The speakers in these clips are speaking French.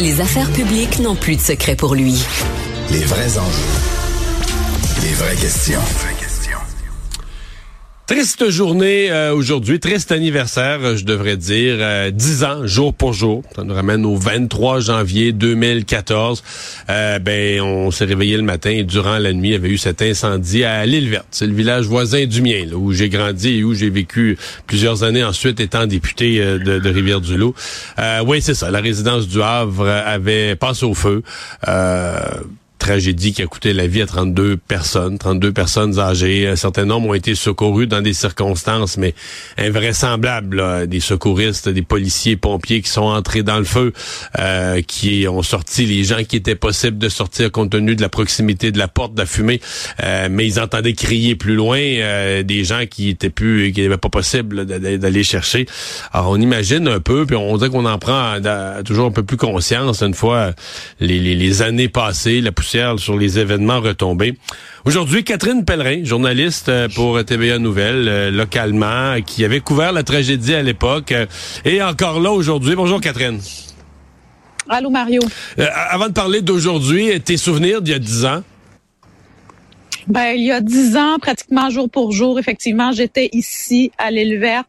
Les affaires publiques n'ont plus de secret pour lui. Les vrais enjeux. Les vraies questions. Triste journée euh, aujourd'hui, triste anniversaire, je devrais dire, euh, 10 ans, jour pour jour. Ça nous ramène au 23 janvier 2014. Euh, ben, on s'est réveillé le matin et durant la nuit, il y avait eu cet incendie à l'île verte. C'est le village voisin du mien, là, où j'ai grandi et où j'ai vécu plusieurs années ensuite étant député euh, de, de Rivière-du-Loup. Euh, oui, c'est ça. La résidence du Havre avait passé au feu tragédie qui a coûté la vie à 32 personnes, 32 personnes âgées. Un certain nombre ont été secourus dans des circonstances, mais invraisemblables. Là. Des secouristes, des policiers, pompiers qui sont entrés dans le feu, euh, qui ont sorti les gens qui étaient possibles de sortir compte tenu de la proximité de la porte, de la fumée. Euh, mais ils entendaient crier plus loin euh, des gens qui étaient plus, qui n'avaient pas possible d'aller chercher. Alors on imagine un peu, puis on dirait qu'on en prend toujours un peu plus conscience une fois les, les, les années passées, la poussière sur les événements retombés. Aujourd'hui, Catherine Pellerin, journaliste euh, pour TVA Nouvelles, euh, localement, qui avait couvert la tragédie à l'époque, euh, et encore là aujourd'hui. Bonjour Catherine. Allô Mario. avant de parler d'aujourd'hui, tes souvenirs d'il y a dix ans? Ben, il y a dix ans, pratiquement jour pour jour, effectivement, j'étais ici à l'île verte.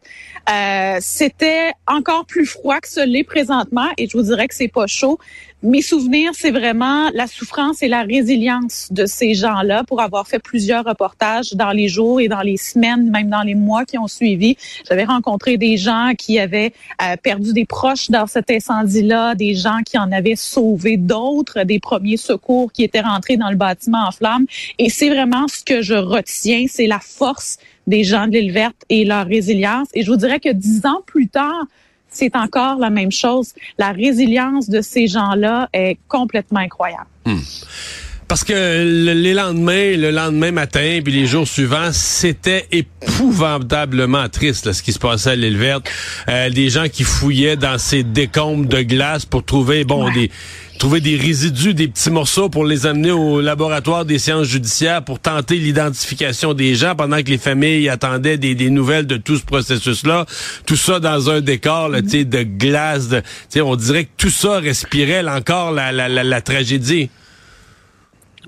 Euh, c'était encore plus froid que ce l'est présentement et je vous dirais que c'est pas chaud. Mes souvenirs, c'est vraiment la souffrance et la résilience de ces gens-là pour avoir fait plusieurs reportages dans les jours et dans les semaines, même dans les mois qui ont suivi. J'avais rencontré des gens qui avaient euh, perdu des proches dans cet incendie-là, des gens qui en avaient sauvé d'autres, des premiers secours qui étaient rentrés dans le bâtiment en flammes. Et c'est vraiment ce que je retiens, c'est la force des gens de l'île verte et leur résilience. Et je vous dirais que dix ans plus tard, c'est encore la même chose. La résilience de ces gens-là est complètement incroyable. Hmm. Parce que les lendemains, le lendemain matin, puis les jours suivants, c'était épouvantablement triste ce qui se passait à l'île verte. Euh, des gens qui fouillaient dans ces décombres de glace pour trouver bon des trouver des résidus, des petits morceaux pour les amener au laboratoire des sciences judiciaires pour tenter l'identification des gens pendant que les familles attendaient des, des nouvelles de tout ce processus-là. Tout ça dans un décor là, de glace. De, on dirait que tout ça respirait encore la, la, la, la tragédie.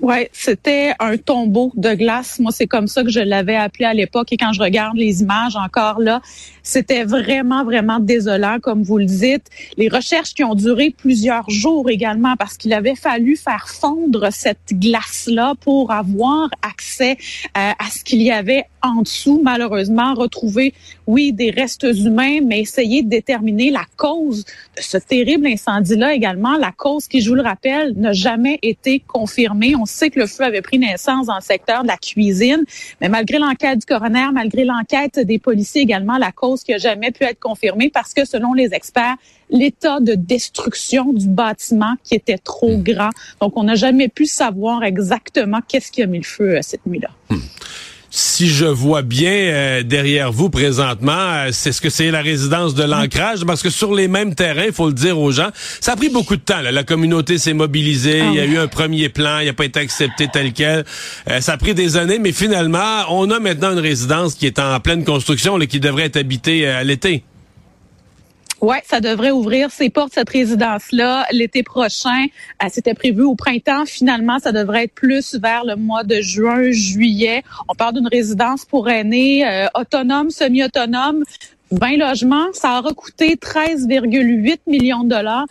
Ouais, c'était un tombeau de glace. Moi, c'est comme ça que je l'avais appelé à l'époque. Et quand je regarde les images encore là, c'était vraiment, vraiment désolant, comme vous le dites. Les recherches qui ont duré plusieurs jours également, parce qu'il avait fallu faire fondre cette glace-là pour avoir accès euh, à ce qu'il y avait en dessous. Malheureusement, retrouver, oui, des restes humains, mais essayer de déterminer la cause de ce terrible incendie-là également. La cause qui, je vous le rappelle, n'a jamais été confirmée. On sait que le feu avait pris naissance dans le secteur de la cuisine, mais malgré l'enquête du coroner, malgré l'enquête des policiers également, la cause qui a jamais pu être confirmée parce que selon les experts, l'état de destruction du bâtiment qui était trop hmm. grand. Donc, on n'a jamais pu savoir exactement qu'est-ce qui a mis le feu à cette nuit-là. Hmm si je vois bien euh, derrière vous présentement, euh, c'est ce que c'est la résidence de l'ancrage, parce que sur les mêmes terrains, il faut le dire aux gens, ça a pris beaucoup de temps. La communauté s'est mobilisée, ah il y a eu un premier plan, il n'a pas été accepté tel quel. Euh, ça a pris des années, mais finalement, on a maintenant une résidence qui est en pleine construction, là, qui devrait être habitée à l'été. Oui, ça devrait ouvrir ses portes, cette résidence-là, l'été prochain. Euh, c'était prévu au printemps. Finalement, ça devrait être plus vers le mois de juin, juillet. On parle d'une résidence pour aînés, euh, autonome, semi-autonome. 20 logements, ça aura coûté 13,8 millions de dollars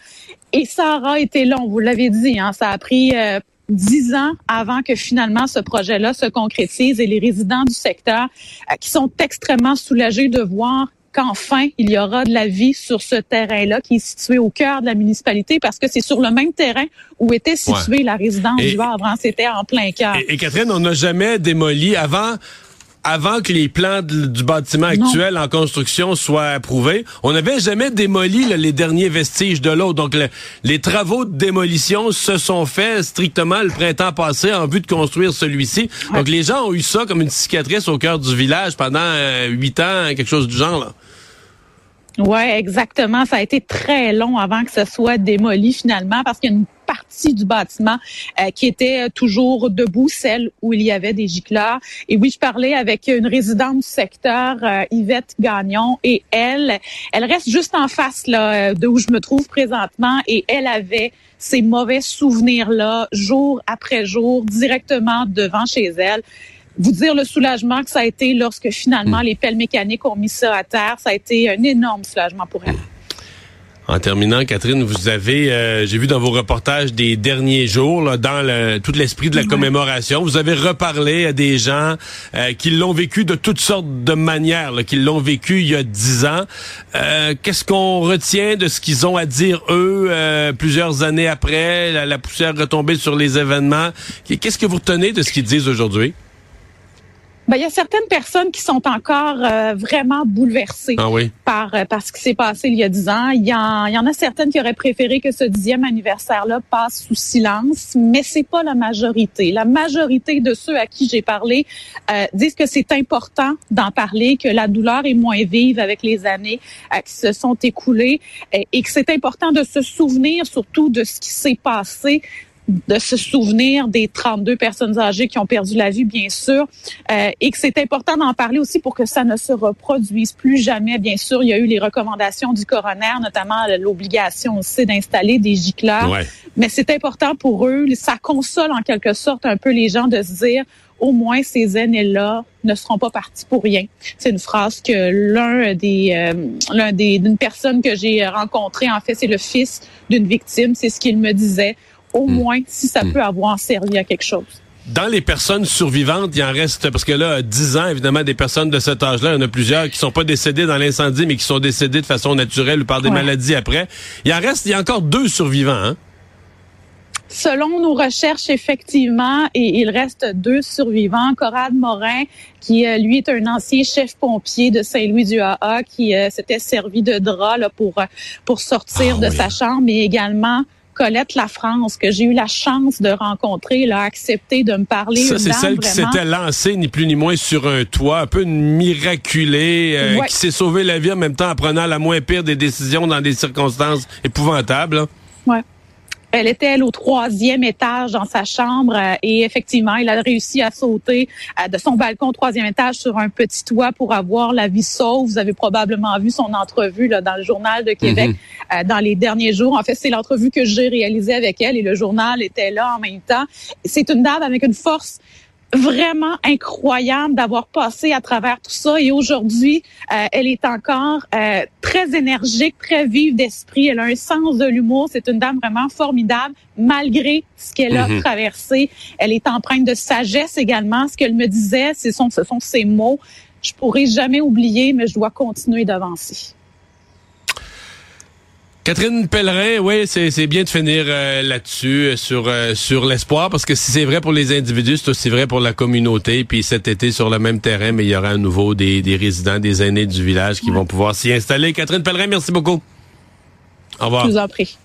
et ça aura été long, vous l'avez dit, hein, ça a pris euh, dix ans avant que finalement ce projet-là se concrétise et les résidents du secteur qui sont extrêmement soulagés de voir qu'enfin, il y aura de la vie sur ce terrain-là qui est situé au cœur de la municipalité parce que c'est sur le même terrain où était située la résidence du Havre. Hein. C'était en plein cœur. Et, Catherine, on n'a jamais démoli avant avant que les plans du bâtiment actuel en construction soient approuvés, on n'avait jamais démoli les derniers vestiges de l'eau. Donc, les travaux de démolition se sont faits strictement le printemps passé en vue de construire celui-ci. Donc, les gens ont eu ça comme une cicatrice au cœur du village pendant euh, huit ans, quelque chose du genre. Là. Oui, exactement. Ça a été très long avant que ce soit démoli finalement parce qu'il y a une partie du bâtiment euh, qui était toujours debout, celle où il y avait des gicleurs. Et oui, je parlais avec une résidente du secteur, euh, Yvette Gagnon, et elle, elle reste juste en face là, de où je me trouve présentement, et elle avait ces mauvais souvenirs-là, jour après jour, directement devant chez elle vous dire le soulagement que ça a été lorsque finalement hmm. les pelles mécaniques ont mis ça à terre. Ça a été un énorme soulagement pour elle. En terminant, Catherine, vous avez, euh, j'ai vu dans vos reportages des derniers jours, là, dans le, tout l'esprit de la commémoration, vous avez reparlé à des gens euh, qui l'ont vécu de toutes sortes de manières, là, qui l'ont vécu il y a dix ans. Euh, qu'est-ce qu'on retient de ce qu'ils ont à dire eux plusieurs années après, la, la poussière retombée sur les événements? Qu'est-ce que vous retenez de ce qu'ils disent aujourd'hui? Ben, il y a certaines personnes qui sont encore euh, vraiment bouleversées ah par, euh, par ce qui s'est passé il y a dix ans. Il y, en, il y en a certaines qui auraient préféré que ce dixième anniversaire-là passe sous silence, mais c'est pas la majorité. La majorité de ceux à qui j'ai parlé euh, disent que c'est important d'en parler, que la douleur est moins vive avec les années qui se sont écoulées et que c'est important de se souvenir surtout de ce qui s'est passé de se souvenir des 32 personnes âgées qui ont perdu la vie, bien sûr, euh, et que c'est important d'en parler aussi pour que ça ne se reproduise plus jamais. Bien sûr, il y a eu les recommandations du coroner, notamment l'obligation aussi d'installer des gicleurs, mais c'est important pour eux. Ça console en quelque sorte un peu les gens de se dire, au moins ces aînés-là ne seront pas partis pour rien. C'est une phrase que l'un des euh, l'un des d'une personne que j'ai rencontrée en fait, c'est le fils d'une victime, c'est ce qu'il me disait au hmm. moins si ça hmm. peut avoir servi à quelque chose. Dans les personnes survivantes, il en reste, parce que là, 10 ans, évidemment, des personnes de cet âge-là, il y en a plusieurs qui sont pas décédées dans l'incendie, mais qui sont décédées de façon naturelle ou par des maladies après. Il en reste, il y a encore deux survivants, hein? Selon nos recherches, effectivement, et il reste deux survivants. Corrade Morin, qui euh, lui est un ancien chef pompier de Saint-Louis-du-AA, qui euh, s'était servi de drap là, pour pour sortir ah de sa chambre, mais également Colette La France, que j'ai eu la chance de rencontrer, a accepté de me parler. Ça, c'est celle qui s'était lancée, ni plus ni moins, sur un toit, un peu miraculée, euh, qui s'est sauvée la vie en même temps en prenant la moins pire des décisions dans des circonstances épouvantables. Ouais. Elle était, elle, au troisième étage dans sa chambre euh, et effectivement, il a réussi à sauter euh, de son balcon au troisième étage sur un petit toit pour avoir la vie sauve. Vous avez probablement vu son entrevue là, dans le journal de Québec mhm. euh, dans les derniers jours. En fait, c'est l'entrevue que j'ai réalisée avec elle et le journal était là en même temps. C'est une dame avec une force vraiment incroyable d'avoir passé à travers tout ça. Et aujourd'hui, euh, elle est encore euh, très énergique, très vive d'esprit. Elle a un sens de l'humour. C'est une dame vraiment formidable, malgré ce qu'elle a mhm. traversé. Elle est empreinte de sagesse également. Ce qu'elle me disait, ce sont, ce sont ses mots. Je pourrai jamais oublier, mais je dois continuer d'avancer. Catherine Pellerin, oui, c'est bien de finir euh, là-dessus, euh, sur, euh, sur l'espoir, parce que si c'est vrai pour les individus, c'est aussi vrai pour la communauté. Puis cet été, sur le même terrain, mais il y aura à nouveau des, des résidents, des aînés du village qui vont pouvoir s'y installer. Catherine Pellerin, merci beaucoup. Au revoir. Je vous en prie.